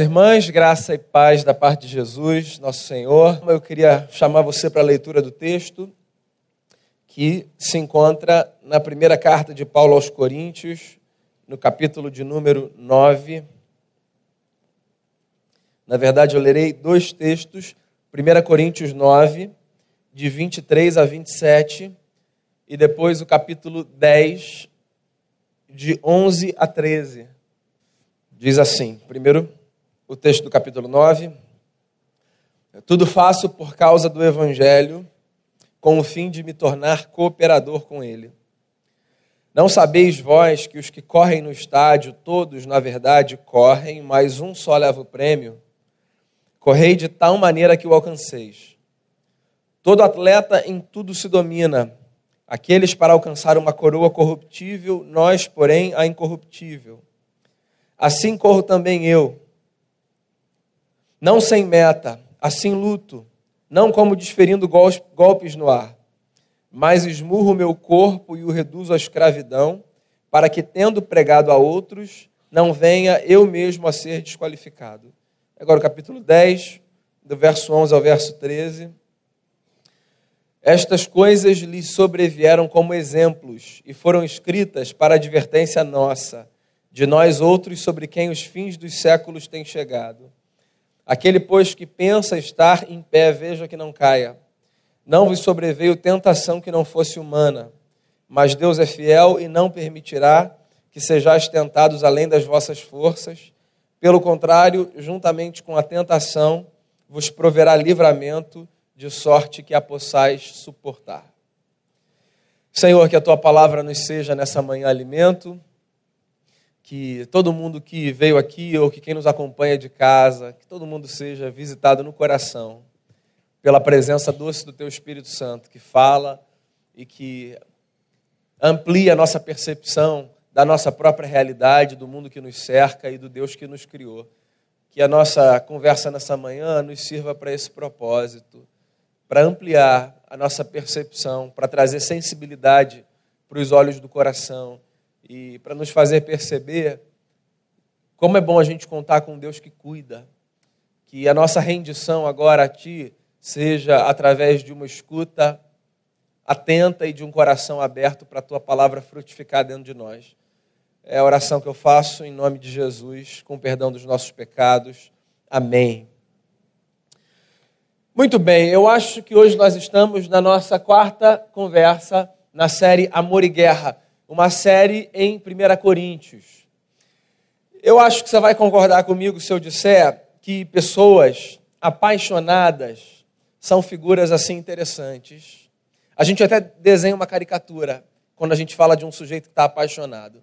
Irmãs, graça e paz da parte de Jesus, nosso Senhor. Eu queria chamar você para a leitura do texto que se encontra na primeira carta de Paulo aos Coríntios, no capítulo de número 9. Na verdade, eu lerei dois textos, 1 Coríntios 9, de 23 a 27, e depois o capítulo 10, de 11 a 13. Diz assim: primeiro, o texto do capítulo 9. Tudo faço por causa do Evangelho, com o fim de me tornar cooperador com ele. Não sabeis vós que os que correm no estádio, todos, na verdade, correm, mas um só leva o prêmio? Correi de tal maneira que o alcanceis. Todo atleta em tudo se domina, aqueles para alcançar uma coroa corruptível, nós, porém, a incorruptível. Assim corro também eu não sem meta, assim luto, não como desferindo golpes no ar, mas esmurro meu corpo e o reduzo à escravidão, para que, tendo pregado a outros, não venha eu mesmo a ser desqualificado. Agora o capítulo 10, do verso 11 ao verso 13. Estas coisas lhe sobrevieram como exemplos e foram escritas para advertência nossa, de nós outros sobre quem os fins dos séculos têm chegado. Aquele, pois, que pensa estar em pé, veja que não caia. Não vos sobreveio tentação que não fosse humana, mas Deus é fiel e não permitirá que sejais tentados além das vossas forças. Pelo contrário, juntamente com a tentação, vos proverá livramento, de sorte que a possais suportar. Senhor, que a tua palavra nos seja nessa manhã alimento que todo mundo que veio aqui ou que quem nos acompanha de casa, que todo mundo seja visitado no coração pela presença doce do Teu Espírito Santo, que fala e que amplia a nossa percepção da nossa própria realidade, do mundo que nos cerca e do Deus que nos criou. Que a nossa conversa nessa manhã nos sirva para esse propósito, para ampliar a nossa percepção, para trazer sensibilidade para os olhos do coração e para nos fazer perceber como é bom a gente contar com Deus que cuida, que a nossa rendição agora a Ti seja através de uma escuta atenta e de um coração aberto para a Tua palavra frutificar dentro de nós. É a oração que eu faço em nome de Jesus, com perdão dos nossos pecados. Amém. Muito bem, eu acho que hoje nós estamos na nossa quarta conversa na série Amor e Guerra uma série em 1 Coríntios. Eu acho que você vai concordar comigo se eu disser que pessoas apaixonadas são figuras assim interessantes. A gente até desenha uma caricatura quando a gente fala de um sujeito que está apaixonado.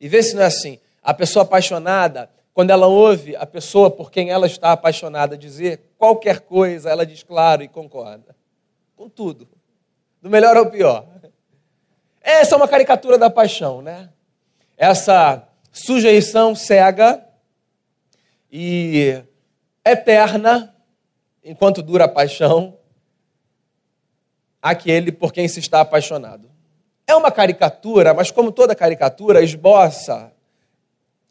E vê se não é assim. A pessoa apaixonada, quando ela ouve a pessoa por quem ela está apaixonada dizer qualquer coisa, ela diz claro e concorda. Com tudo. Do melhor ao pior. Essa é uma caricatura da paixão, né? Essa sujeição cega e eterna, enquanto dura a paixão, aquele por quem se está apaixonado. É uma caricatura, mas como toda caricatura, esboça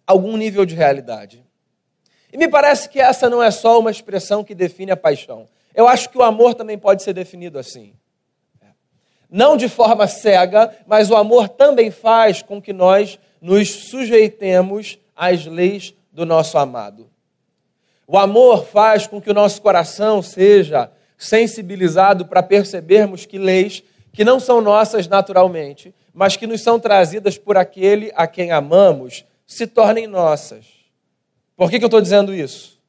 algum nível de realidade. E me parece que essa não é só uma expressão que define a paixão. Eu acho que o amor também pode ser definido assim não de forma cega, mas o amor também faz com que nós nos sujeitemos às leis do nosso amado. O amor faz com que o nosso coração seja sensibilizado para percebermos que leis que não são nossas naturalmente, mas que nos são trazidas por aquele a quem amamos, se tornem nossas. Por que, que eu estou dizendo isso?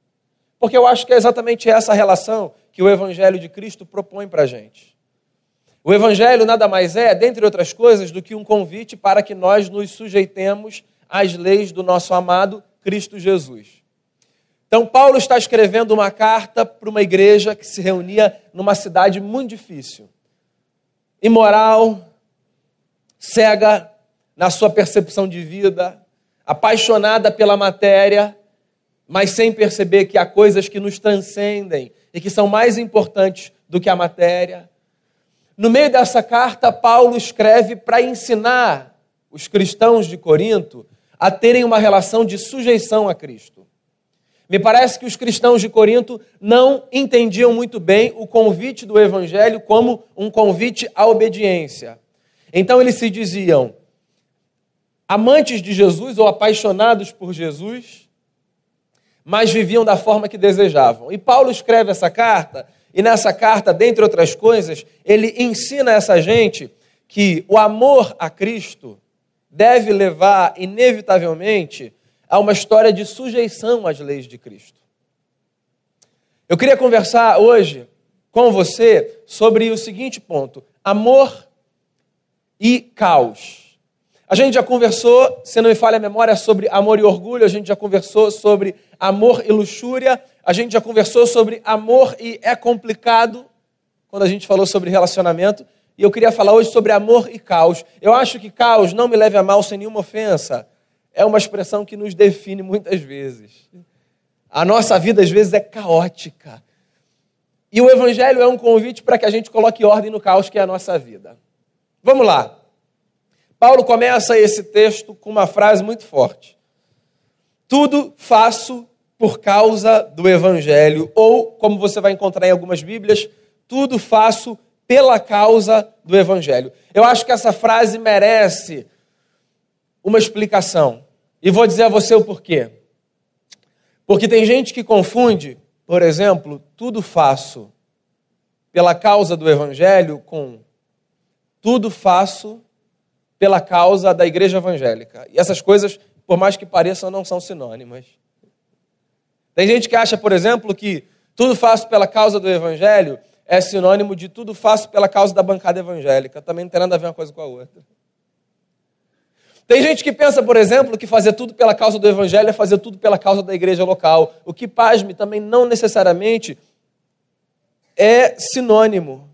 Porque eu acho que é exatamente essa relação que o Evangelho de Cristo propõe para a gente. O Evangelho nada mais é, dentre outras coisas, do que um convite para que nós nos sujeitemos às leis do nosso amado Cristo Jesus. Então, Paulo está escrevendo uma carta para uma igreja que se reunia numa cidade muito difícil, imoral, cega na sua percepção de vida, apaixonada pela matéria, mas sem perceber que há coisas que nos transcendem e que são mais importantes do que a matéria no meio dessa carta, Paulo escreve para ensinar os cristãos de Corinto a terem uma relação de sujeição a Cristo. Me parece que os cristãos de Corinto não entendiam muito bem o convite do Evangelho como um convite à obediência. Então eles se diziam amantes de Jesus ou apaixonados por Jesus, mas viviam da forma que desejavam. E Paulo escreve essa carta, e nessa carta, dentre outras coisas, ele ensina essa gente que o amor a Cristo deve levar, inevitavelmente, a uma história de sujeição às leis de Cristo. Eu queria conversar hoje com você sobre o seguinte ponto: amor e caos. A gente já conversou, se não me falha a memória, sobre amor e orgulho, a gente já conversou sobre amor e luxúria, a gente já conversou sobre amor e é complicado, quando a gente falou sobre relacionamento, e eu queria falar hoje sobre amor e caos. Eu acho que caos, não me leve a mal sem nenhuma ofensa, é uma expressão que nos define muitas vezes. A nossa vida, às vezes, é caótica. E o Evangelho é um convite para que a gente coloque ordem no caos que é a nossa vida. Vamos lá. Paulo começa esse texto com uma frase muito forte. Tudo faço por causa do Evangelho, ou, como você vai encontrar em algumas Bíblias, tudo faço pela causa do Evangelho. Eu acho que essa frase merece uma explicação. E vou dizer a você o porquê. Porque tem gente que confunde, por exemplo, tudo faço pela causa do Evangelho com tudo faço pela causa da igreja evangélica. E essas coisas, por mais que pareçam, não são sinônimas. Tem gente que acha, por exemplo, que tudo faço pela causa do evangelho é sinônimo de tudo faço pela causa da bancada evangélica. Também não tem nada a ver uma coisa com a outra. Tem gente que pensa, por exemplo, que fazer tudo pela causa do evangelho é fazer tudo pela causa da igreja local. O que, pasme, também não necessariamente é sinônimo.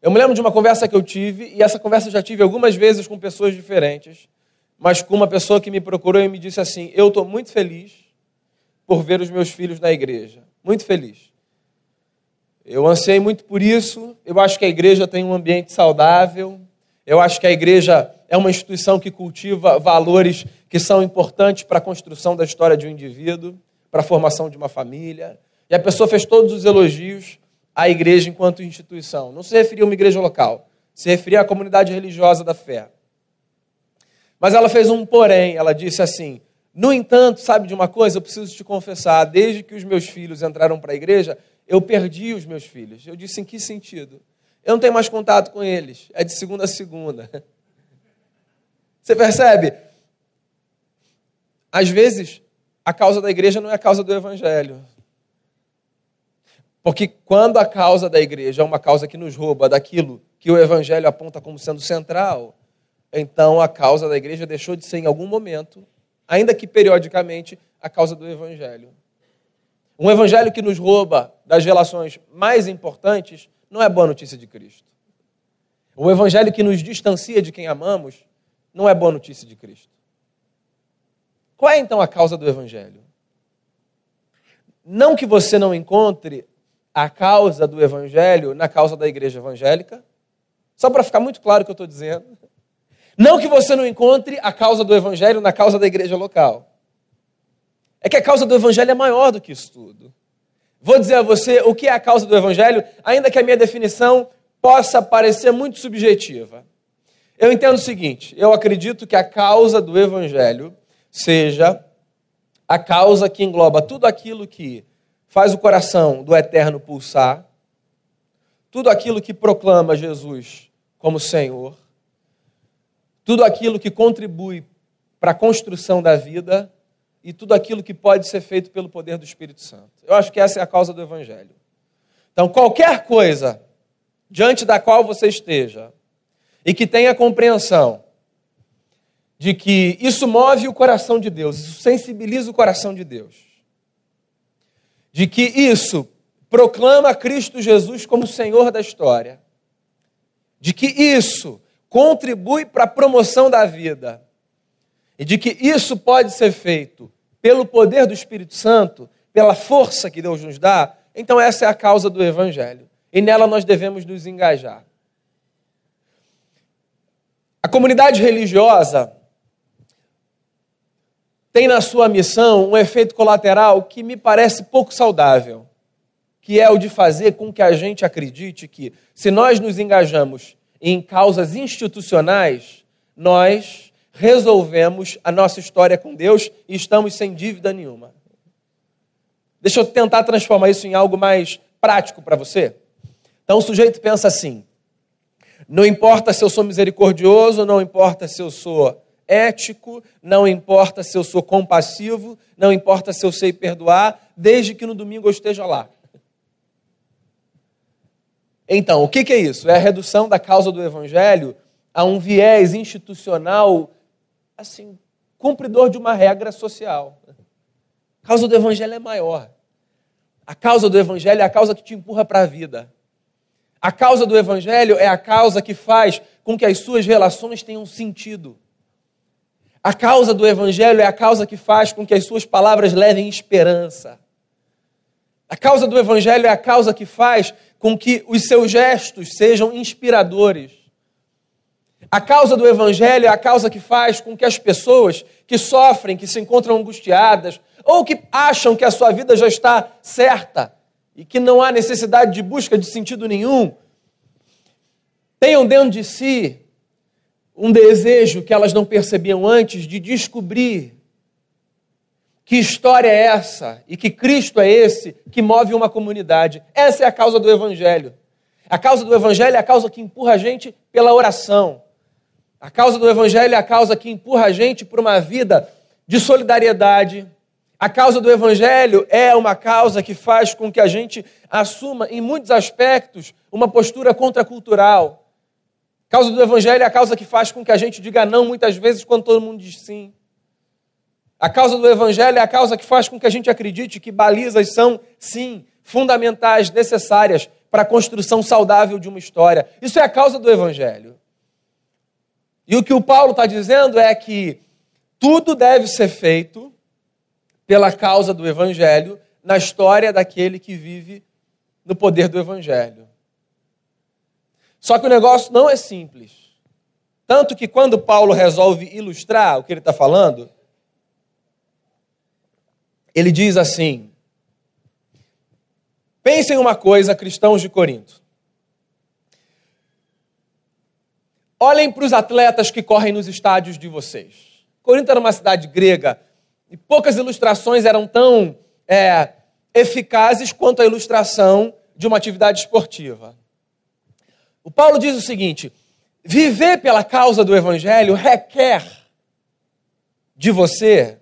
Eu me lembro de uma conversa que eu tive, e essa conversa eu já tive algumas vezes com pessoas diferentes, mas com uma pessoa que me procurou e me disse assim: Eu estou muito feliz por ver os meus filhos na igreja. Muito feliz. Eu ansiei muito por isso. Eu acho que a igreja tem um ambiente saudável. Eu acho que a igreja é uma instituição que cultiva valores que são importantes para a construção da história de um indivíduo, para a formação de uma família. E a pessoa fez todos os elogios a igreja enquanto instituição. Não se referia a uma igreja local, se referia à comunidade religiosa da fé. Mas ela fez um porém, ela disse assim: No entanto, sabe de uma coisa? Eu preciso te confessar, desde que os meus filhos entraram para a igreja, eu perdi os meus filhos. Eu disse: Em que sentido? Eu não tenho mais contato com eles, é de segunda a segunda. Você percebe? Às vezes, a causa da igreja não é a causa do evangelho. Porque quando a causa da igreja é uma causa que nos rouba daquilo que o evangelho aponta como sendo central, então a causa da igreja deixou de ser em algum momento, ainda que periodicamente, a causa do evangelho. Um evangelho que nos rouba das relações mais importantes não é boa notícia de Cristo. O evangelho que nos distancia de quem amamos não é boa notícia de Cristo. Qual é então a causa do evangelho? Não que você não encontre a causa do evangelho na causa da igreja evangélica. Só para ficar muito claro o que eu estou dizendo. Não que você não encontre a causa do evangelho na causa da igreja local. É que a causa do evangelho é maior do que isso tudo. Vou dizer a você o que é a causa do evangelho, ainda que a minha definição possa parecer muito subjetiva. Eu entendo o seguinte: eu acredito que a causa do evangelho seja a causa que engloba tudo aquilo que faz o coração do eterno pulsar, tudo aquilo que proclama Jesus como Senhor, tudo aquilo que contribui para a construção da vida e tudo aquilo que pode ser feito pelo poder do Espírito Santo. Eu acho que essa é a causa do Evangelho. Então, qualquer coisa diante da qual você esteja e que tenha compreensão de que isso move o coração de Deus, isso sensibiliza o coração de Deus de que isso proclama Cristo Jesus como Senhor da história, de que isso contribui para a promoção da vida, e de que isso pode ser feito pelo poder do Espírito Santo, pela força que Deus nos dá, então essa é a causa do Evangelho. E nela nós devemos nos engajar. A comunidade religiosa tem na sua missão um efeito colateral que me parece pouco saudável, que é o de fazer com que a gente acredite que, se nós nos engajamos em causas institucionais, nós resolvemos a nossa história com Deus e estamos sem dívida nenhuma. Deixa eu tentar transformar isso em algo mais prático para você. Então o sujeito pensa assim: não importa se eu sou misericordioso, não importa se eu sou ético, não importa se eu sou compassivo, não importa se eu sei perdoar, desde que no domingo eu esteja lá. Então, o que, é isso? É a redução da causa do evangelho a um viés institucional, assim, cumpridor de uma regra social. A causa do evangelho é maior. A causa do evangelho é a causa que te empurra para a vida. A causa do Evangelho é a causa que faz com que as suas relações tenham sentido. A causa do Evangelho é a causa que faz com que as suas palavras levem esperança. A causa do Evangelho é a causa que faz com que os seus gestos sejam inspiradores. A causa do Evangelho é a causa que faz com que as pessoas que sofrem, que se encontram angustiadas, ou que acham que a sua vida já está certa, e que não há necessidade de busca de sentido nenhum, tenham dentro de si um desejo que elas não percebiam antes de descobrir que história é essa e que Cristo é esse que move uma comunidade. Essa é a causa do Evangelho. A causa do Evangelho é a causa que empurra a gente pela oração. A causa do Evangelho é a causa que empurra a gente para uma vida de solidariedade, a causa do Evangelho é uma causa que faz com que a gente assuma, em muitos aspectos, uma postura contracultural. A causa do Evangelho é a causa que faz com que a gente diga não muitas vezes quando todo mundo diz sim. A causa do Evangelho é a causa que faz com que a gente acredite que balizas são, sim, fundamentais, necessárias para a construção saudável de uma história. Isso é a causa do Evangelho. E o que o Paulo está dizendo é que tudo deve ser feito pela causa do Evangelho na história daquele que vive no poder do Evangelho. Só que o negócio não é simples. Tanto que quando Paulo resolve ilustrar o que ele está falando, ele diz assim: Pensem uma coisa, cristãos de Corinto. Olhem para os atletas que correm nos estádios de vocês. Corinto era uma cidade grega e poucas ilustrações eram tão é, eficazes quanto a ilustração de uma atividade esportiva. O Paulo diz o seguinte: viver pela causa do Evangelho requer de você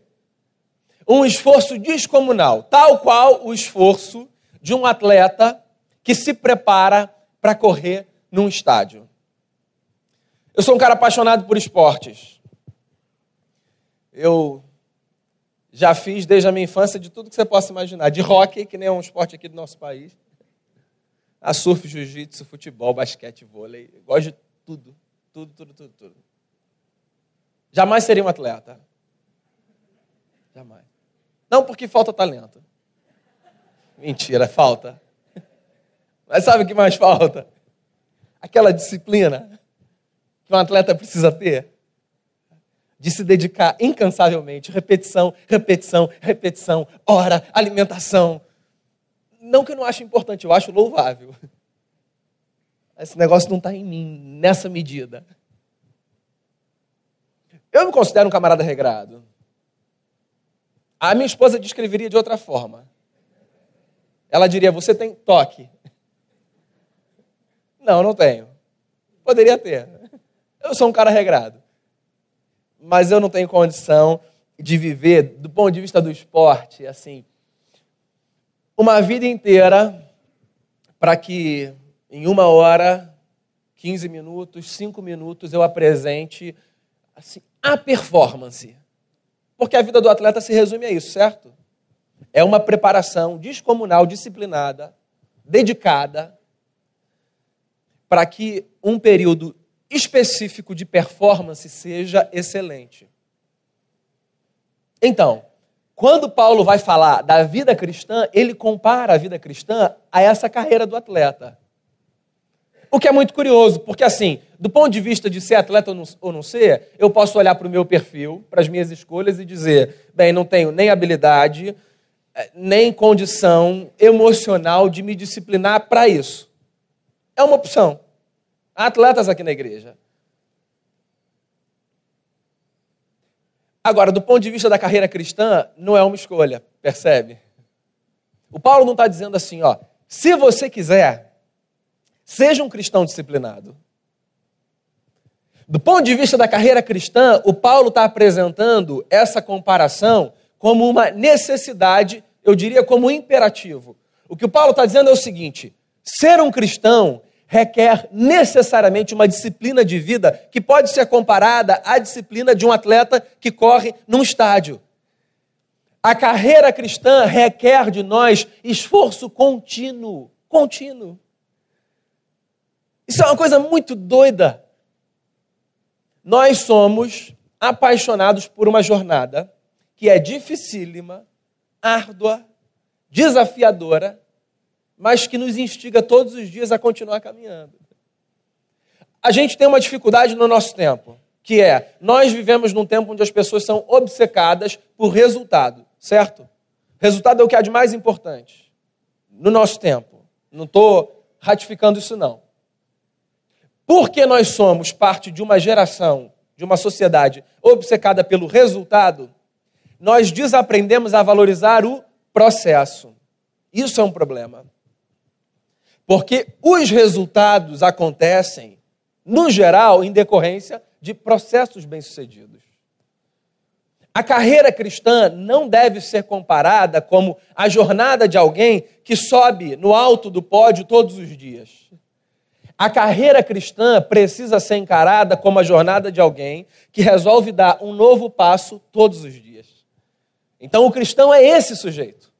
um esforço descomunal, tal qual o esforço de um atleta que se prepara para correr num estádio. Eu sou um cara apaixonado por esportes. Eu já fiz desde a minha infância de tudo que você possa imaginar. De hockey, que nem é um esporte aqui do nosso país. A surf, jiu-jitsu, futebol, basquete, vôlei. Eu gosto de tudo. Tudo, tudo, tudo, tudo. Jamais seria um atleta. Jamais. Não porque falta talento. Mentira, falta. Mas sabe o que mais falta? Aquela disciplina que um atleta precisa ter de se dedicar incansavelmente, repetição, repetição, repetição, hora, alimentação. Não que eu não ache importante, eu acho louvável. Esse negócio não está em mim nessa medida. Eu me considero um camarada regrado. A minha esposa descreveria de outra forma. Ela diria: Você tem toque. Não, não tenho. Poderia ter. Eu sou um cara regrado mas eu não tenho condição de viver, do ponto de vista do esporte, assim, uma vida inteira para que em uma hora, 15 minutos, 5 minutos eu apresente assim, a performance. Porque a vida do atleta se resume a isso, certo? É uma preparação descomunal, disciplinada, dedicada, para que um período específico de performance seja excelente. Então, quando Paulo vai falar da vida cristã, ele compara a vida cristã a essa carreira do atleta. O que é muito curioso, porque assim, do ponto de vista de ser atleta ou não, ou não ser, eu posso olhar para o meu perfil, para as minhas escolhas e dizer, bem, não tenho nem habilidade, eh, nem condição emocional de me disciplinar para isso. É uma opção. Há atletas aqui na igreja. Agora, do ponto de vista da carreira cristã, não é uma escolha, percebe? O Paulo não está dizendo assim, ó, se você quiser, Seja um cristão disciplinado. Do ponto de vista da carreira cristã, o Paulo está apresentando essa comparação como uma necessidade, eu diria como um imperativo. O que o Paulo está dizendo é o seguinte: ser um cristão requer necessariamente uma disciplina de vida que pode ser comparada à disciplina de um atleta que corre num estádio. A carreira cristã requer de nós esforço contínuo, contínuo. Isso é uma coisa muito doida. Nós somos apaixonados por uma jornada que é dificílima, árdua, desafiadora, mas que nos instiga todos os dias a continuar caminhando. A gente tem uma dificuldade no nosso tempo, que é nós vivemos num tempo onde as pessoas são obcecadas por resultado, certo? Resultado é o que há de mais importante no nosso tempo. Não estou ratificando isso, não. Porque nós somos parte de uma geração, de uma sociedade obcecada pelo resultado, nós desaprendemos a valorizar o processo. Isso é um problema. Porque os resultados acontecem, no geral, em decorrência de processos bem-sucedidos. A carreira cristã não deve ser comparada como a jornada de alguém que sobe no alto do pódio todos os dias. A carreira cristã precisa ser encarada como a jornada de alguém que resolve dar um novo passo todos os dias. Então, o cristão é esse sujeito.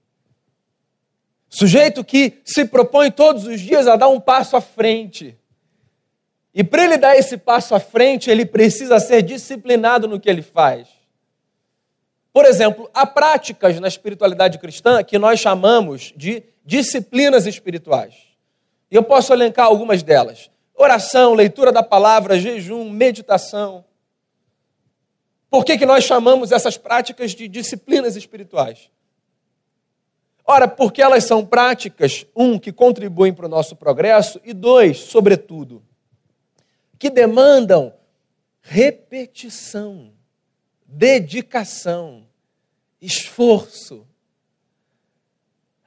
Sujeito que se propõe todos os dias a dar um passo à frente. E para ele dar esse passo à frente, ele precisa ser disciplinado no que ele faz. Por exemplo, há práticas na espiritualidade cristã que nós chamamos de disciplinas espirituais. E eu posso elencar algumas delas: oração, leitura da palavra, jejum, meditação. Por que, que nós chamamos essas práticas de disciplinas espirituais? Ora, porque elas são práticas, um, que contribuem para o nosso progresso, e dois, sobretudo, que demandam repetição, dedicação, esforço.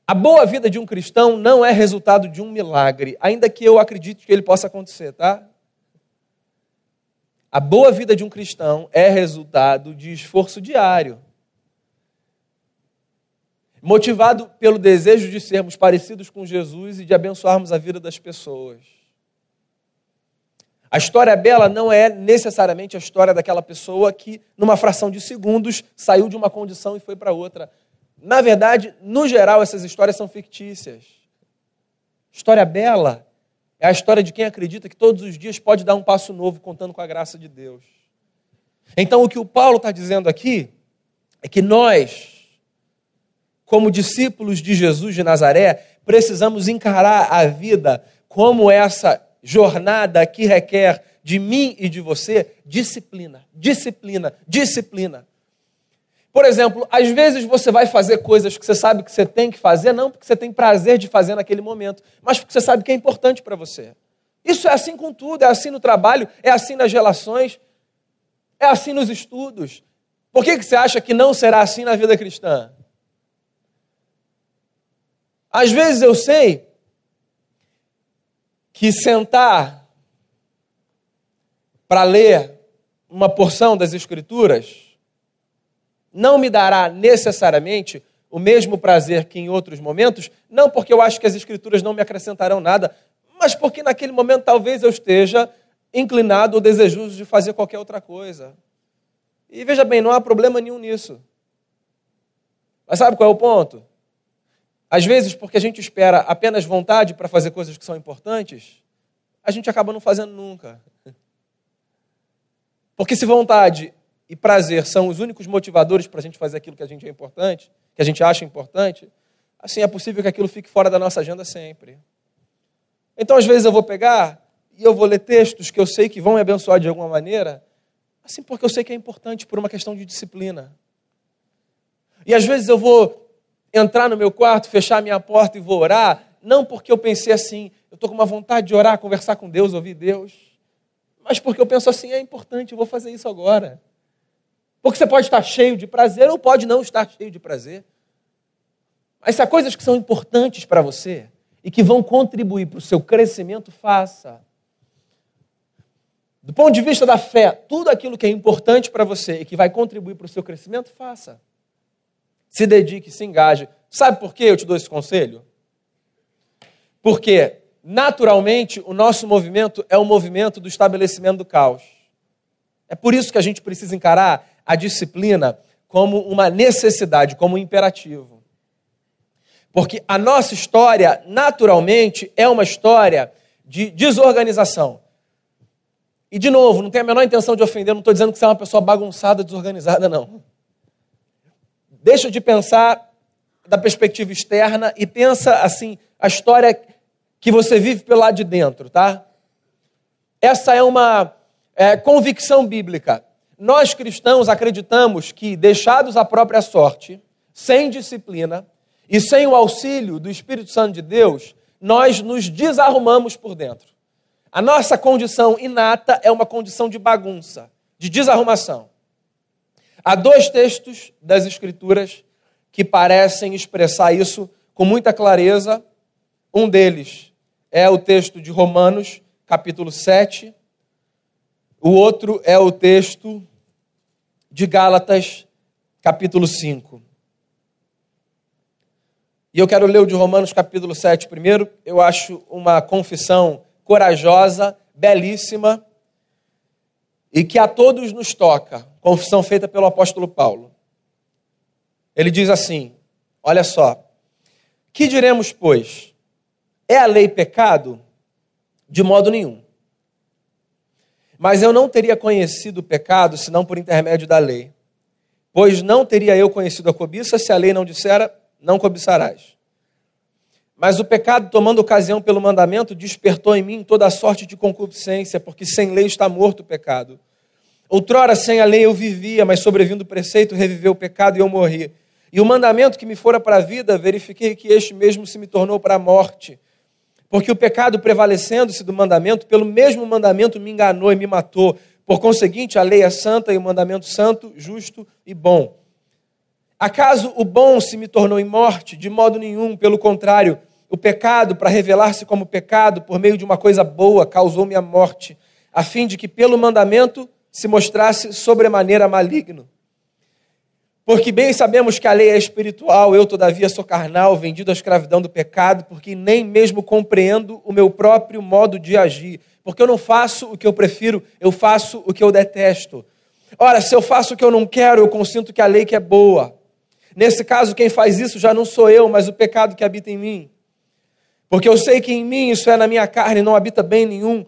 A boa vida de um cristão não é resultado de um milagre, ainda que eu acredite que ele possa acontecer, tá? A boa vida de um cristão é resultado de esforço diário. Motivado pelo desejo de sermos parecidos com Jesus e de abençoarmos a vida das pessoas. A história bela não é necessariamente a história daquela pessoa que, numa fração de segundos, saiu de uma condição e foi para outra. Na verdade, no geral, essas histórias são fictícias. História bela é a história de quem acredita que todos os dias pode dar um passo novo contando com a graça de Deus. Então, o que o Paulo está dizendo aqui é que nós, como discípulos de Jesus de Nazaré, precisamos encarar a vida como essa jornada que requer de mim e de você disciplina, disciplina, disciplina. Por exemplo, às vezes você vai fazer coisas que você sabe que você tem que fazer, não porque você tem prazer de fazer naquele momento, mas porque você sabe que é importante para você. Isso é assim com tudo, é assim no trabalho, é assim nas relações, é assim nos estudos. Por que, que você acha que não será assim na vida cristã? Às vezes eu sei que sentar para ler uma porção das Escrituras não me dará necessariamente o mesmo prazer que em outros momentos, não porque eu acho que as Escrituras não me acrescentarão nada, mas porque naquele momento talvez eu esteja inclinado ou desejoso de fazer qualquer outra coisa. E veja bem, não há problema nenhum nisso. Mas sabe qual é o ponto? Às vezes, porque a gente espera apenas vontade para fazer coisas que são importantes, a gente acaba não fazendo nunca. Porque se vontade e prazer são os únicos motivadores para a gente fazer aquilo que a gente é importante, que a gente acha importante, assim é possível que aquilo fique fora da nossa agenda sempre. Então, às vezes, eu vou pegar e eu vou ler textos que eu sei que vão me abençoar de alguma maneira, assim porque eu sei que é importante por uma questão de disciplina. E às vezes eu vou entrar no meu quarto, fechar minha porta e vou orar, não porque eu pensei assim, eu estou com uma vontade de orar, conversar com Deus, ouvir Deus, mas porque eu penso assim, é importante, eu vou fazer isso agora. Porque você pode estar cheio de prazer ou pode não estar cheio de prazer. Mas se há coisas que são importantes para você e que vão contribuir para o seu crescimento, faça. Do ponto de vista da fé, tudo aquilo que é importante para você e que vai contribuir para o seu crescimento, faça. Se dedique, se engaje. Sabe por que eu te dou esse conselho? Porque, naturalmente, o nosso movimento é o movimento do estabelecimento do caos. É por isso que a gente precisa encarar a disciplina como uma necessidade, como um imperativo. Porque a nossa história, naturalmente, é uma história de desorganização. E, de novo, não tenho a menor intenção de ofender, não estou dizendo que você é uma pessoa bagunçada, desorganizada, não. Deixa de pensar da perspectiva externa e pensa, assim, a história que você vive pelo lado de dentro, tá? Essa é uma é, convicção bíblica. Nós cristãos acreditamos que, deixados à própria sorte, sem disciplina e sem o auxílio do Espírito Santo de Deus, nós nos desarrumamos por dentro. A nossa condição inata é uma condição de bagunça, de desarrumação. Há dois textos das Escrituras que parecem expressar isso com muita clareza. Um deles é o texto de Romanos, capítulo 7. O outro é o texto de Gálatas, capítulo 5. E eu quero ler o de Romanos, capítulo 7 primeiro. Eu acho uma confissão corajosa, belíssima e que a todos nos toca. Confissão feita pelo apóstolo Paulo. Ele diz assim: Olha só. Que diremos, pois? É a lei pecado? De modo nenhum. Mas eu não teria conhecido o pecado senão por intermédio da lei. Pois não teria eu conhecido a cobiça se a lei não dissera: não cobiçarás. Mas o pecado, tomando ocasião pelo mandamento, despertou em mim toda a sorte de concupiscência, porque sem lei está morto o pecado. Outrora, sem a lei eu vivia, mas sobrevindo o preceito, reviveu o pecado e eu morri. E o mandamento que me fora para a vida, verifiquei que este mesmo se me tornou para a morte. Porque o pecado, prevalecendo-se do mandamento, pelo mesmo mandamento me enganou e me matou. Por conseguinte, a lei é santa e o mandamento santo, justo e bom. Acaso o bom se me tornou em morte? De modo nenhum, pelo contrário, o pecado, para revelar-se como pecado por meio de uma coisa boa, causou-me a morte, a fim de que pelo mandamento se mostrasse sobremaneira maligno. Porque bem sabemos que a lei é espiritual, eu todavia sou carnal, vendido à escravidão do pecado, porque nem mesmo compreendo o meu próprio modo de agir. Porque eu não faço o que eu prefiro, eu faço o que eu detesto. Ora, se eu faço o que eu não quero, eu consinto que a lei que é boa. Nesse caso, quem faz isso já não sou eu, mas o pecado que habita em mim. Porque eu sei que em mim, isso é na minha carne, não habita bem nenhum.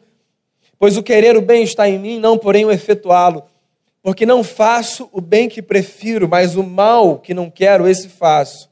Pois o querer o bem está em mim, não porém o efetuá-lo. Porque não faço o bem que prefiro, mas o mal que não quero, esse faço.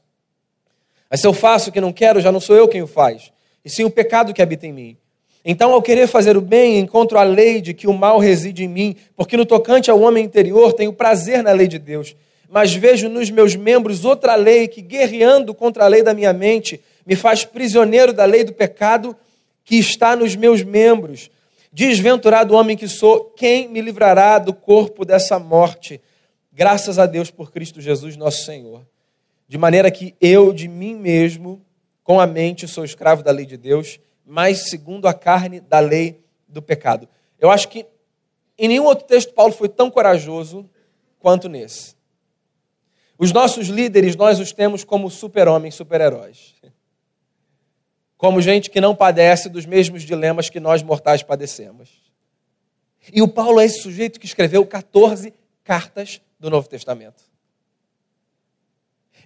Mas se eu faço o que não quero, já não sou eu quem o faz, e sim o pecado que habita em mim. Então, ao querer fazer o bem, encontro a lei de que o mal reside em mim, porque no tocante ao homem interior tenho prazer na lei de Deus mas vejo nos meus membros outra lei que, guerreando contra a lei da minha mente, me faz prisioneiro da lei do pecado que está nos meus membros. Desventurado homem que sou, quem me livrará do corpo dessa morte? Graças a Deus por Cristo Jesus, nosso Senhor. De maneira que eu, de mim mesmo, com a mente, sou escravo da lei de Deus, mas segundo a carne, da lei do pecado. Eu acho que em nenhum outro texto Paulo foi tão corajoso quanto nesse. Os nossos líderes, nós os temos como super-homens, super-heróis. Como gente que não padece dos mesmos dilemas que nós mortais padecemos. E o Paulo é esse sujeito que escreveu 14 cartas do Novo Testamento.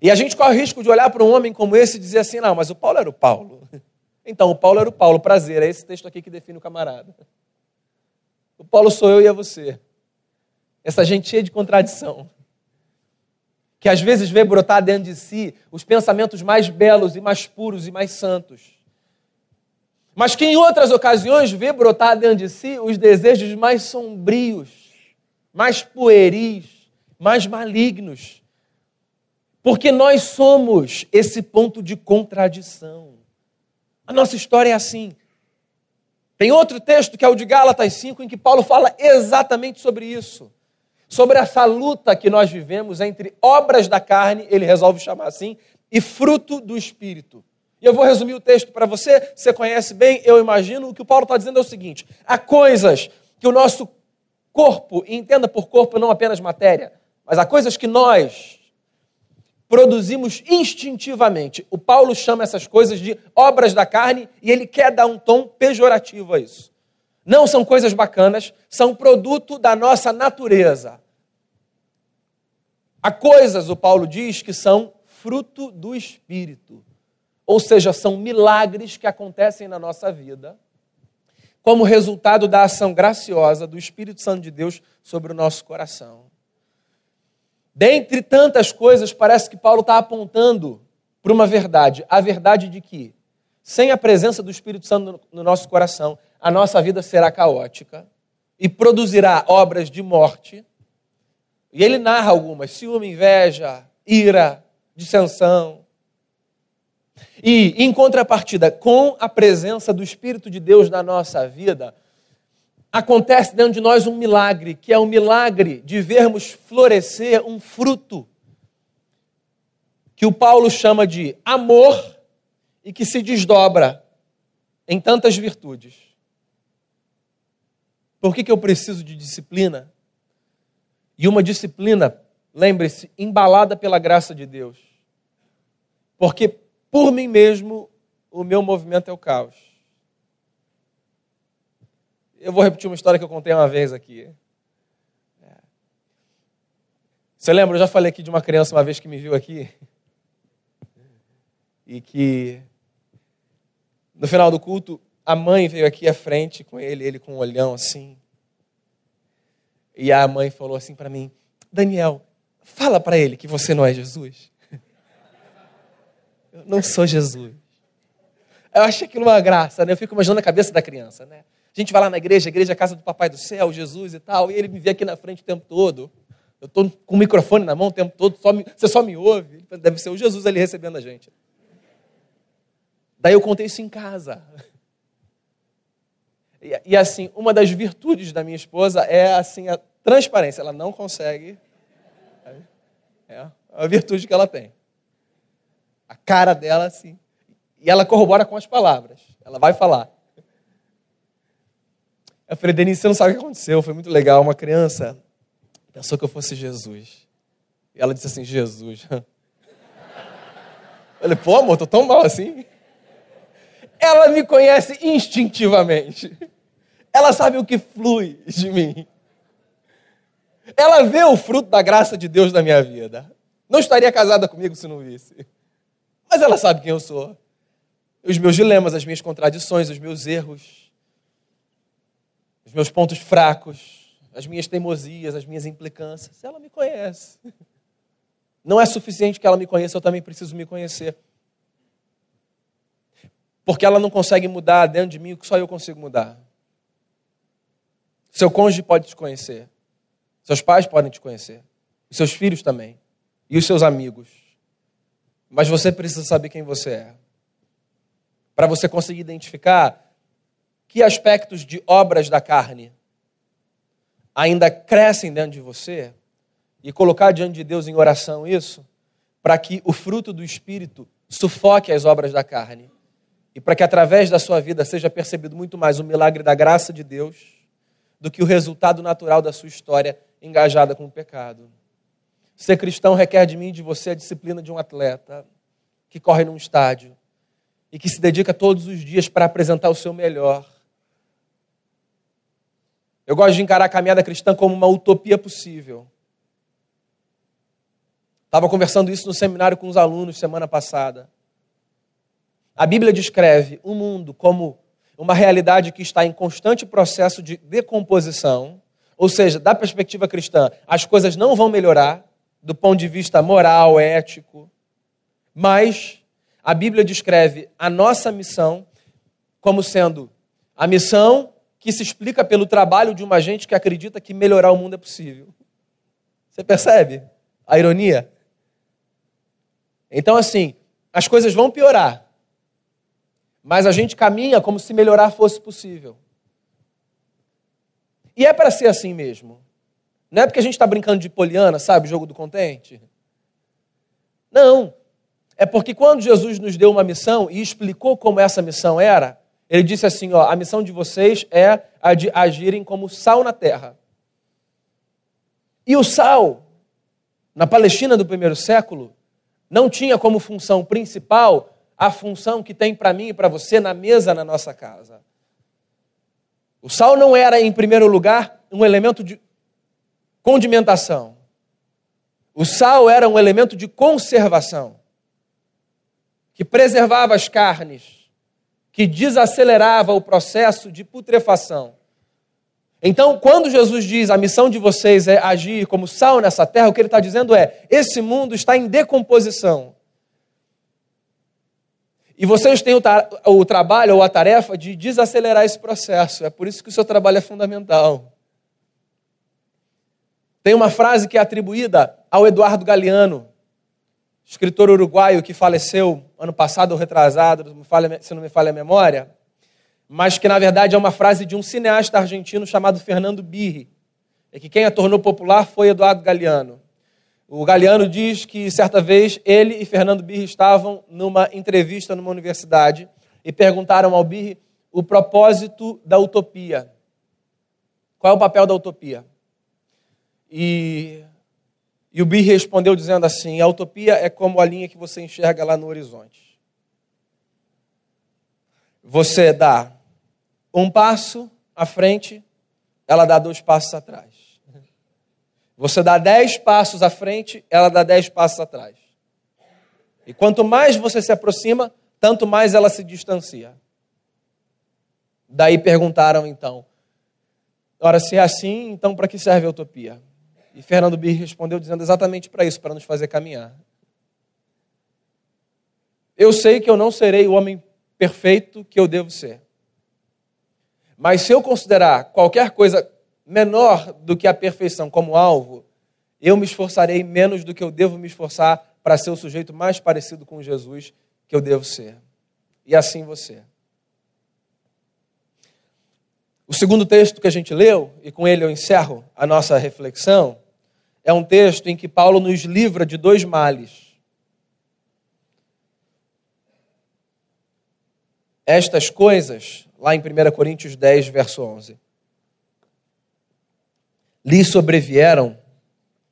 E a gente corre o risco de olhar para um homem como esse e dizer assim: não, mas o Paulo era o Paulo. Então, o Paulo era o Paulo, prazer, é esse texto aqui que define o camarada. O Paulo sou eu e é você. Essa gente cheia de contradição que às vezes vê brotar dentro de si os pensamentos mais belos e mais puros e mais santos. Mas que em outras ocasiões vê brotar dentro de si os desejos mais sombrios, mais pueris, mais malignos. Porque nós somos esse ponto de contradição. A nossa história é assim. Tem outro texto que é o de Gálatas 5, em que Paulo fala exatamente sobre isso. Sobre essa luta que nós vivemos entre obras da carne, ele resolve chamar assim, e fruto do espírito. E eu vou resumir o texto para você, você conhece bem, eu imagino. O que o Paulo está dizendo é o seguinte: há coisas que o nosso corpo, e entenda por corpo não apenas matéria, mas há coisas que nós produzimos instintivamente. O Paulo chama essas coisas de obras da carne e ele quer dar um tom pejorativo a isso. Não são coisas bacanas, são produto da nossa natureza. Há coisas, o Paulo diz, que são fruto do Espírito. Ou seja, são milagres que acontecem na nossa vida, como resultado da ação graciosa do Espírito Santo de Deus sobre o nosso coração. Dentre tantas coisas, parece que Paulo está apontando para uma verdade: a verdade de que, sem a presença do Espírito Santo no nosso coração, a nossa vida será caótica e produzirá obras de morte. E ele narra algumas: ciúme, inveja, ira, dissensão. E, em contrapartida, com a presença do Espírito de Deus na nossa vida, acontece dentro de nós um milagre, que é o milagre de vermos florescer um fruto que o Paulo chama de amor e que se desdobra em tantas virtudes. Por que, que eu preciso de disciplina? E uma disciplina, lembre-se, embalada pela graça de Deus. Porque por mim mesmo o meu movimento é o caos. Eu vou repetir uma história que eu contei uma vez aqui. É. Você lembra? Eu já falei aqui de uma criança uma vez que me viu aqui. E que no final do culto, a mãe veio aqui à frente com ele, ele com um olhão assim. E a mãe falou assim para mim: Daniel, fala para ele que você não é Jesus. Não sou Jesus. Eu achei aquilo uma graça, né? Eu fico imaginando a cabeça da criança, né? A gente vai lá na igreja, a igreja é a casa do Papai do Céu, Jesus e tal, e ele me vê aqui na frente o tempo todo. Eu estou com o microfone na mão o tempo todo, só me, você só me ouve. Deve ser o Jesus ali recebendo a gente. Daí eu contei isso em casa. E, e, assim, uma das virtudes da minha esposa é assim a transparência. Ela não consegue. É a virtude que ela tem. A cara dela, assim. E ela corrobora com as palavras. Ela vai falar. Eu falei, Denise, você não sabe o que aconteceu, foi muito legal. Uma criança pensou que eu fosse Jesus. E ela disse assim, Jesus. Eu falei, pô, amor, tô tão mal assim. Ela me conhece instintivamente. Ela sabe o que flui de mim. Ela vê o fruto da graça de Deus na minha vida. Não estaria casada comigo se não visse. Mas ela sabe quem eu sou. Os meus dilemas, as minhas contradições, os meus erros os meus pontos fracos, as minhas teimosias, as minhas implicâncias. Ela me conhece. Não é suficiente que ela me conheça, eu também preciso me conhecer. Porque ela não consegue mudar dentro de mim o que só eu consigo mudar. Seu cônjuge pode te conhecer. Seus pais podem te conhecer. Os seus filhos também. E os seus amigos. Mas você precisa saber quem você é. Para você conseguir identificar que aspectos de obras da carne ainda crescem dentro de você e colocar diante de Deus em oração isso, para que o fruto do Espírito sufoque as obras da carne e para que através da sua vida seja percebido muito mais o milagre da graça de Deus do que o resultado natural da sua história engajada com o pecado. Ser cristão requer de mim e de você a disciplina de um atleta que corre num estádio e que se dedica todos os dias para apresentar o seu melhor eu gosto de encarar a caminhada cristã como uma utopia possível. Estava conversando isso no seminário com os alunos semana passada. A Bíblia descreve o mundo como uma realidade que está em constante processo de decomposição, ou seja, da perspectiva cristã, as coisas não vão melhorar do ponto de vista moral, ético, mas a Bíblia descreve a nossa missão como sendo a missão que se explica pelo trabalho de uma gente que acredita que melhorar o mundo é possível. Você percebe a ironia? Então, assim, as coisas vão piorar, mas a gente caminha como se melhorar fosse possível. E é para ser assim mesmo. Não é porque a gente está brincando de poliana, sabe, jogo do contente? Não. É porque quando Jesus nos deu uma missão e explicou como essa missão era, ele disse assim: ó, a missão de vocês é a de agirem como sal na terra. E o sal, na Palestina do primeiro século, não tinha como função principal a função que tem para mim e para você na mesa na nossa casa. O sal não era, em primeiro lugar, um elemento de condimentação. O sal era um elemento de conservação, que preservava as carnes, que desacelerava o processo de putrefação. Então, quando Jesus diz a missão de vocês é agir como sal nessa terra, o que ele está dizendo é: esse mundo está em decomposição. E vocês têm o, o, trabalho ou a tarefa de desacelerar esse processo. É por isso que o seu trabalho é fundamental. Tem uma frase que é atribuída ao Eduardo Galeano, escritor uruguaio que faleceu ano passado ou retrasado, se não me falha a memória, mas que na verdade é uma frase de um cineasta argentino chamado Fernando Birri, e que quem a tornou popular foi Eduardo Galeano. O Galeano diz que certa vez ele e Fernando Birri estavam numa entrevista numa universidade e perguntaram ao Birri o propósito da utopia. Qual é o papel da utopia? E, e o Bi respondeu dizendo assim: a utopia é como a linha que você enxerga lá no horizonte. Você dá um passo à frente, ela dá dois passos atrás. Você dá dez passos à frente, ela dá dez passos atrás. E quanto mais você se aproxima, tanto mais ela se distancia. Daí perguntaram então: Ora, se é assim, então para que serve a utopia? E Fernando Bir respondeu dizendo exatamente para isso, para nos fazer caminhar. Eu sei que eu não serei o homem perfeito que eu devo ser. Mas se eu considerar qualquer coisa menor do que a perfeição como alvo, eu me esforçarei menos do que eu devo me esforçar para ser o sujeito mais parecido com Jesus que eu devo ser. E assim você. O segundo texto que a gente leu, e com ele eu encerro a nossa reflexão, é um texto em que Paulo nos livra de dois males. Estas coisas, lá em 1 Coríntios 10, verso 11, lhe sobrevieram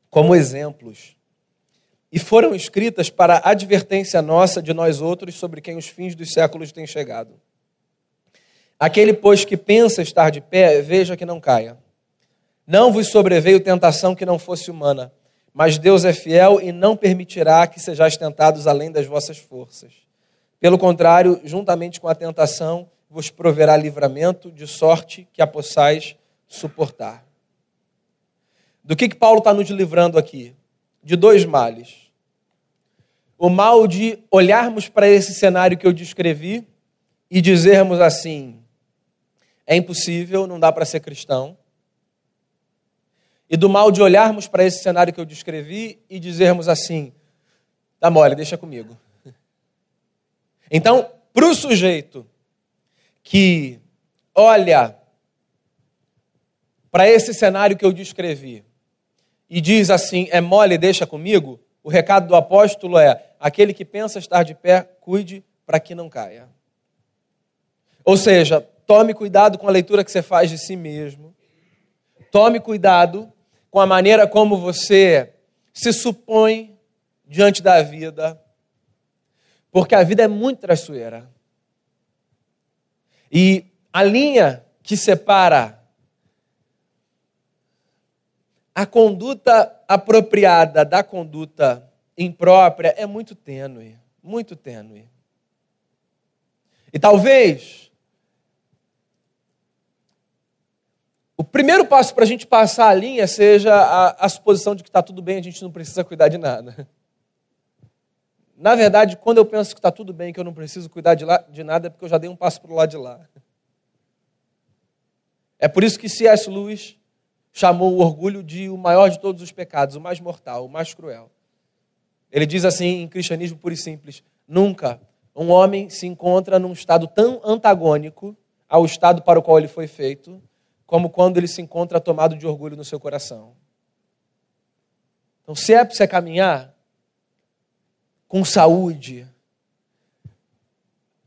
como exemplos e foram escritas para advertência nossa de nós outros sobre quem os fins dos séculos têm chegado. Aquele, pois, que pensa estar de pé, veja que não caia. Não vos sobreveio tentação que não fosse humana, mas Deus é fiel e não permitirá que sejais tentados além das vossas forças. Pelo contrário, juntamente com a tentação, vos proverá livramento, de sorte que a possais suportar. Do que, que Paulo está nos livrando aqui? De dois males. O mal de olharmos para esse cenário que eu descrevi e dizermos assim: é impossível, não dá para ser cristão e do mal de olharmos para esse cenário que eu descrevi e dizermos assim: tá mole, deixa comigo. Então, para o sujeito que olha para esse cenário que eu descrevi e diz assim: é mole, deixa comigo, o recado do apóstolo é: aquele que pensa estar de pé, cuide para que não caia. Ou seja, tome cuidado com a leitura que você faz de si mesmo. Tome cuidado com a maneira como você se supõe diante da vida, porque a vida é muito traiçoeira. E a linha que separa a conduta apropriada da conduta imprópria é muito tênue, muito tênue. E talvez O primeiro passo para a gente passar a linha seja a, a suposição de que está tudo bem, a gente não precisa cuidar de nada. Na verdade, quando eu penso que está tudo bem, que eu não preciso cuidar de, lá, de nada, é porque eu já dei um passo para o lado de lá. É por isso que C.S. Lewis chamou o orgulho de o maior de todos os pecados, o mais mortal, o mais cruel. Ele diz assim em Cristianismo Puro e Simples: nunca um homem se encontra num estado tão antagônico ao estado para o qual ele foi feito, como quando ele se encontra tomado de orgulho no seu coração. Então, se é para você caminhar, com saúde.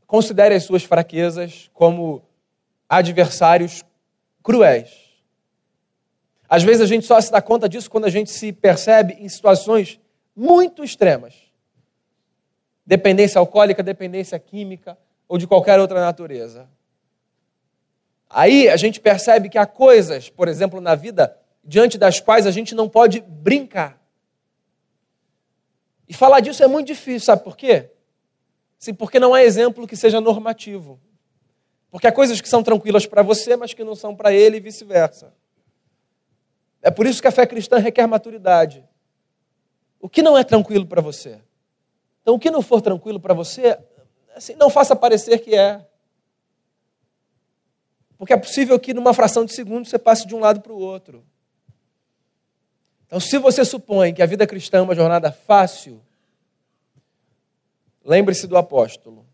Considere as suas fraquezas como adversários cruéis. Às vezes a gente só se dá conta disso quando a gente se percebe em situações muito extremas. Dependência alcoólica, dependência química ou de qualquer outra natureza. Aí a gente percebe que há coisas, por exemplo, na vida, diante das quais a gente não pode brincar. E falar disso é muito difícil, sabe por quê? Sim, porque não há exemplo que seja normativo. Porque há coisas que são tranquilas para você, mas que não são para ele e vice-versa. É por isso que a fé cristã requer maturidade. O que não é tranquilo para você? Então, o que não for tranquilo para você, assim, não faça parecer que é. Porque é possível que numa fração de segundo você passe de um lado para o outro. Então, se você supõe que a vida cristã é uma jornada fácil, lembre-se do apóstolo.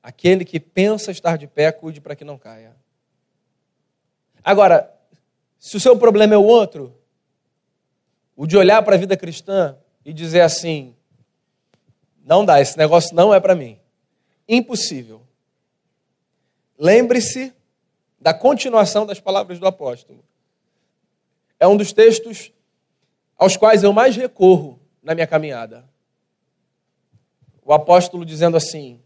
Aquele que pensa estar de pé, cuide para que não caia. Agora, se o seu problema é o outro, o de olhar para a vida cristã e dizer assim: não dá, esse negócio não é para mim. Impossível. Lembre-se da continuação das palavras do apóstolo é um dos textos aos quais eu mais recorro na minha caminhada. O apóstolo dizendo assim: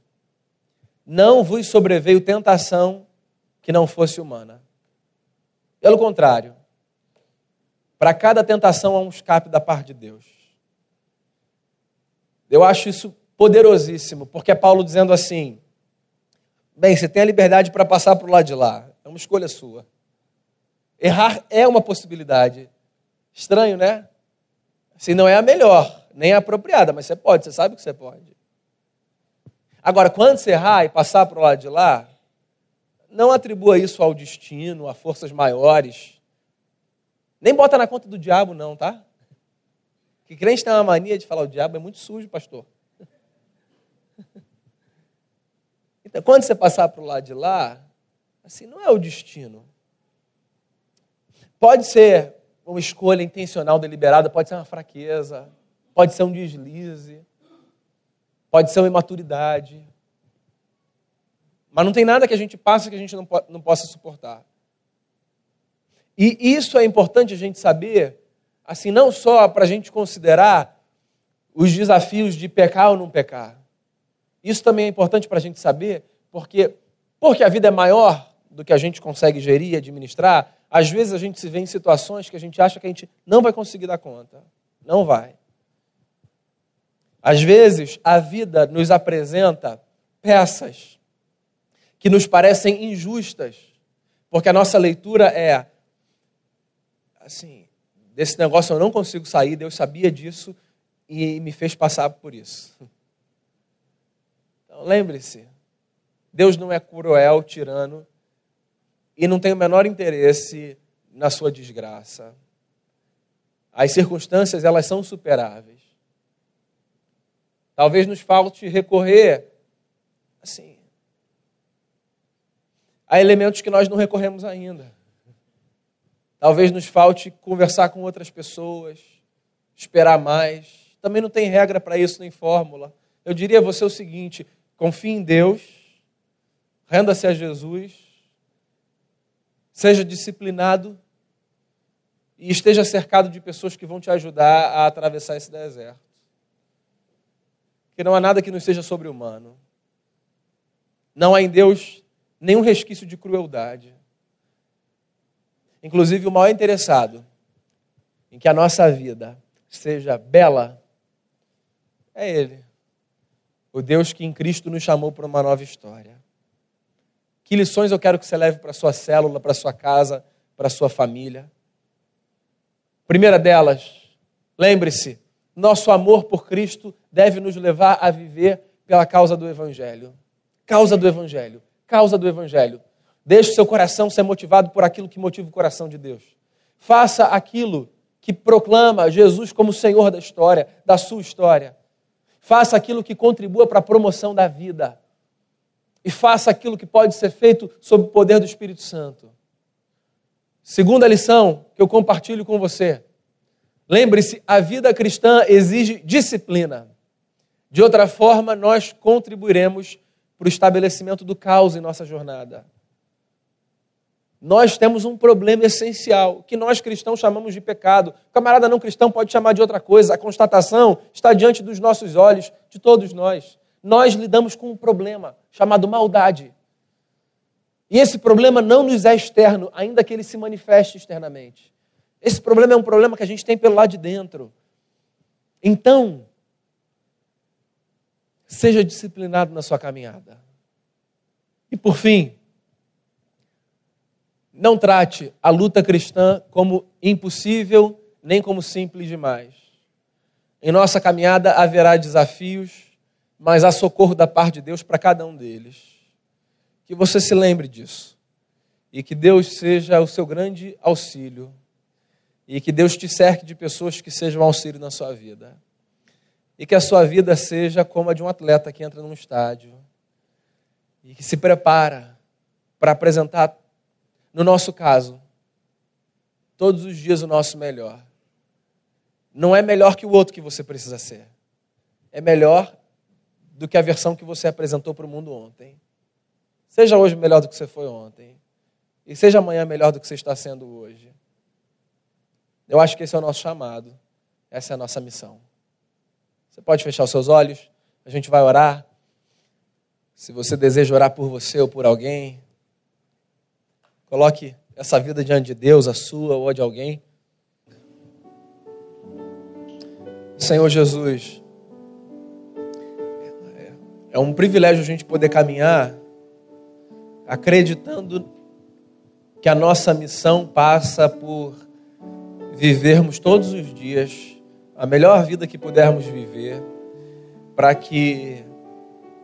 Não vos sobreveio tentação que não fosse humana. Pelo contrário, para cada tentação há um escape da parte de Deus. Eu acho isso poderosíssimo, porque é Paulo dizendo assim: Bem, você tem a liberdade para passar para o lado de lá, é uma escolha sua. Errar é uma possibilidade. Estranho, né? Se não é a melhor, nem a apropriada, mas você pode, você sabe que você pode. Agora, quando você errar e passar para o lado de lá, não atribua isso ao destino, a forças maiores. Nem bota na conta do diabo, não, tá? Que crente tem uma mania de falar o diabo é muito sujo, pastor. Quando você passar para o lado de lá, assim, não é o destino. Pode ser uma escolha intencional, deliberada, pode ser uma fraqueza, pode ser um deslize, pode ser uma imaturidade. Mas não tem nada que a gente passe que a gente não, não possa suportar. E isso é importante a gente saber, assim, não só para a gente considerar os desafios de pecar ou não pecar. Isso também é importante para a gente saber, porque, porque a vida é maior do que a gente consegue gerir e administrar, às vezes a gente se vê em situações que a gente acha que a gente não vai conseguir dar conta. Não vai. Às vezes a vida nos apresenta peças que nos parecem injustas, porque a nossa leitura é assim, desse negócio eu não consigo sair, Deus sabia disso e me fez passar por isso. Lembre-se, Deus não é cruel, tirano, e não tem o menor interesse na sua desgraça. As circunstâncias, elas são superáveis. Talvez nos falte recorrer, assim, a elementos que nós não recorremos ainda. Talvez nos falte conversar com outras pessoas, esperar mais. Também não tem regra para isso, nem fórmula. Eu diria a você o seguinte: confie em Deus, renda-se a Jesus, seja disciplinado e esteja cercado de pessoas que vão te ajudar a atravessar esse deserto. Porque não há nada que nos seja sobre-humano. Não há em Deus nenhum resquício de crueldade. Inclusive, o maior interessado em que a nossa vida seja bela é Ele. O Deus que em Cristo nos chamou para uma nova história. Que lições eu quero que você leve para sua célula, para sua casa, para sua família? Primeira delas, lembre-se, nosso amor por Cristo deve nos levar a viver pela causa do Evangelho. Causa do Evangelho. Causa do Evangelho. Deixe o seu coração ser motivado por aquilo que motiva o coração de Deus. Faça aquilo que proclama Jesus como Senhor da história, da sua história. Faça aquilo que contribua para a promoção da vida. E faça aquilo que pode ser feito sob o poder do Espírito Santo. Segunda lição que eu compartilho com você. Lembre-se, a vida cristã exige disciplina. De outra forma, nós contribuiremos para o estabelecimento do caos em nossa jornada. Nós temos um problema essencial, que nós cristãos chamamos de pecado. O camarada não cristão pode chamar de outra coisa. A constatação está diante dos nossos olhos, de todos nós. Nós lidamos com um problema chamado maldade. E esse problema não nos é externo, ainda que ele se manifeste externamente. Esse problema é um problema que a gente tem pelo lado de dentro. Então, seja disciplinado na sua caminhada. E por fim, não trate a luta cristã como impossível, nem como simples demais. Em nossa caminhada haverá desafios, mas há socorro da parte de Deus para cada um deles. Que você se lembre disso. E que Deus seja o seu grande auxílio. E que Deus te cerque de pessoas que sejam auxílio na sua vida. E que a sua vida seja como a de um atleta que entra num estádio e que se prepara para apresentar no nosso caso, todos os dias o nosso melhor. Não é melhor que o outro que você precisa ser. É melhor do que a versão que você apresentou para o mundo ontem. Seja hoje melhor do que você foi ontem. E seja amanhã melhor do que você está sendo hoje. Eu acho que esse é o nosso chamado. Essa é a nossa missão. Você pode fechar os seus olhos. A gente vai orar. Se você deseja orar por você ou por alguém, Coloque essa vida diante de Deus, a sua ou a de alguém. Senhor Jesus, é um privilégio a gente poder caminhar acreditando que a nossa missão passa por vivermos todos os dias a melhor vida que pudermos viver, para que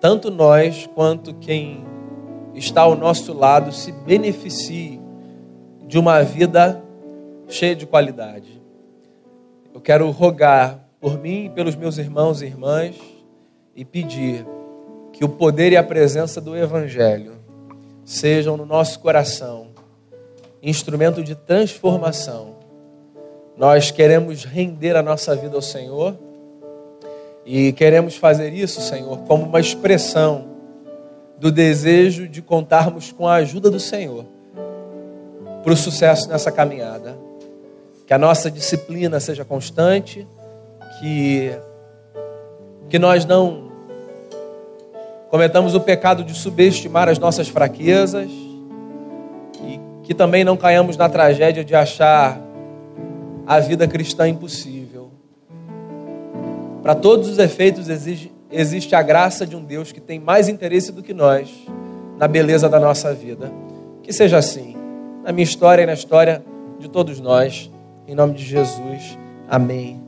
tanto nós quanto quem está ao nosso lado se beneficie de uma vida cheia de qualidade. Eu quero rogar por mim e pelos meus irmãos e irmãs e pedir que o poder e a presença do Evangelho sejam no nosso coração instrumento de transformação. Nós queremos render a nossa vida ao Senhor e queremos fazer isso, Senhor, como uma expressão do desejo de contarmos com a ajuda do Senhor para o sucesso nessa caminhada. Que a nossa disciplina seja constante, que, que nós não cometamos o pecado de subestimar as nossas fraquezas e que também não caiamos na tragédia de achar a vida cristã impossível. Para todos os efeitos, exige, existe a graça de um Deus que tem mais interesse do que nós na beleza da nossa vida. Que seja assim, na minha história e na história de todos nós. Em nome de Jesus. Amém.